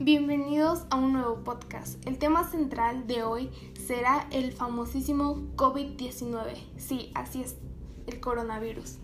Bienvenidos a un nuevo podcast. El tema central de hoy será el famosísimo COVID-19. Sí, así es, el coronavirus.